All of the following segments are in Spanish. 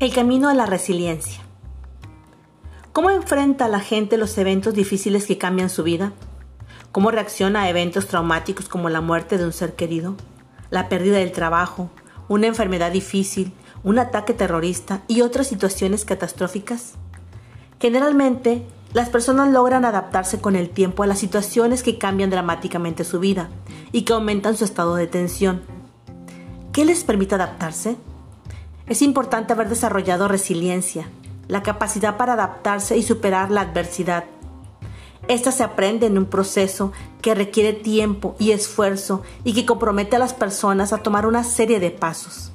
El camino a la resiliencia. ¿Cómo enfrenta la gente los eventos difíciles que cambian su vida? ¿Cómo reacciona a eventos traumáticos como la muerte de un ser querido, la pérdida del trabajo, una enfermedad difícil, un ataque terrorista y otras situaciones catastróficas? Generalmente, las personas logran adaptarse con el tiempo a las situaciones que cambian dramáticamente su vida y que aumentan su estado de tensión. ¿Qué les permite adaptarse? Es importante haber desarrollado resiliencia, la capacidad para adaptarse y superar la adversidad. Esta se aprende en un proceso que requiere tiempo y esfuerzo y que compromete a las personas a tomar una serie de pasos.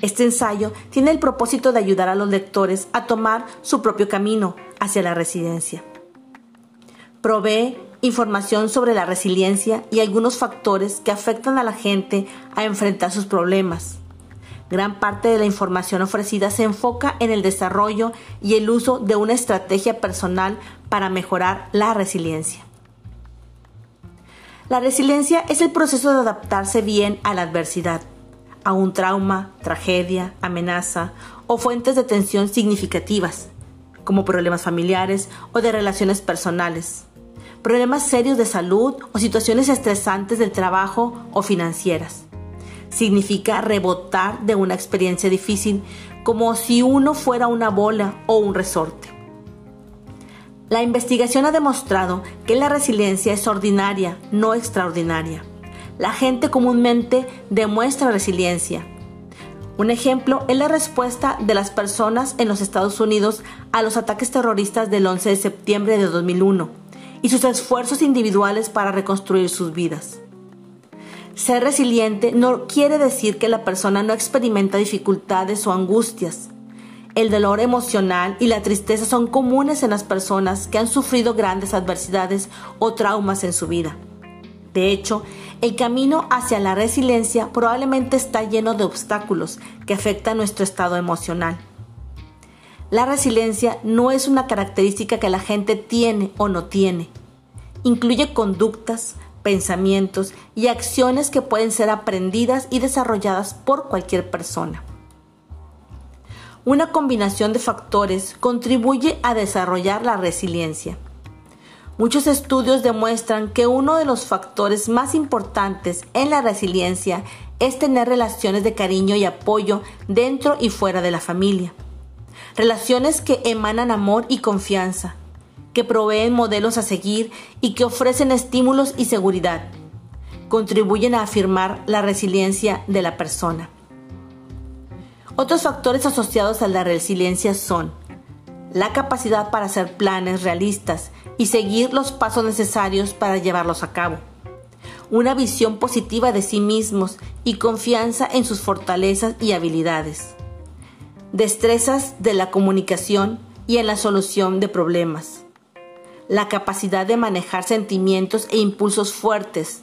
Este ensayo tiene el propósito de ayudar a los lectores a tomar su propio camino hacia la resiliencia. Provee información sobre la resiliencia y algunos factores que afectan a la gente a enfrentar sus problemas Gran parte de la información ofrecida se enfoca en el desarrollo y el uso de una estrategia personal para mejorar la resiliencia. La resiliencia es el proceso de adaptarse bien a la adversidad, a un trauma, tragedia, amenaza o fuentes de tensión significativas, como problemas familiares o de relaciones personales, problemas serios de salud o situaciones estresantes del trabajo o financieras significa rebotar de una experiencia difícil como si uno fuera una bola o un resorte. La investigación ha demostrado que la resiliencia es ordinaria, no extraordinaria. La gente comúnmente demuestra resiliencia. Un ejemplo es la respuesta de las personas en los Estados Unidos a los ataques terroristas del 11 de septiembre de 2001 y sus esfuerzos individuales para reconstruir sus vidas. Ser resiliente no quiere decir que la persona no experimenta dificultades o angustias. El dolor emocional y la tristeza son comunes en las personas que han sufrido grandes adversidades o traumas en su vida. De hecho, el camino hacia la resiliencia probablemente está lleno de obstáculos que afectan nuestro estado emocional. La resiliencia no es una característica que la gente tiene o no tiene. Incluye conductas, pensamientos y acciones que pueden ser aprendidas y desarrolladas por cualquier persona. Una combinación de factores contribuye a desarrollar la resiliencia. Muchos estudios demuestran que uno de los factores más importantes en la resiliencia es tener relaciones de cariño y apoyo dentro y fuera de la familia. Relaciones que emanan amor y confianza, que proveen modelos a seguir y que ofrecen estímulos y seguridad. Contribuyen a afirmar la resiliencia de la persona. Otros factores asociados a la resiliencia son la capacidad para hacer planes realistas y seguir los pasos necesarios para llevarlos a cabo, una visión positiva de sí mismos y confianza en sus fortalezas y habilidades, destrezas de la comunicación y en la solución de problemas, la capacidad de manejar sentimientos e impulsos fuertes.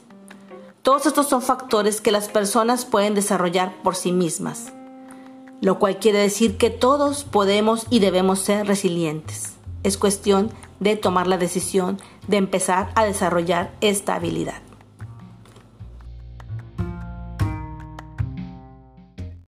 Todos estos son factores que las personas pueden desarrollar por sí mismas, lo cual quiere decir que todos podemos y debemos ser resilientes. Es cuestión de tomar la decisión de empezar a desarrollar esta habilidad.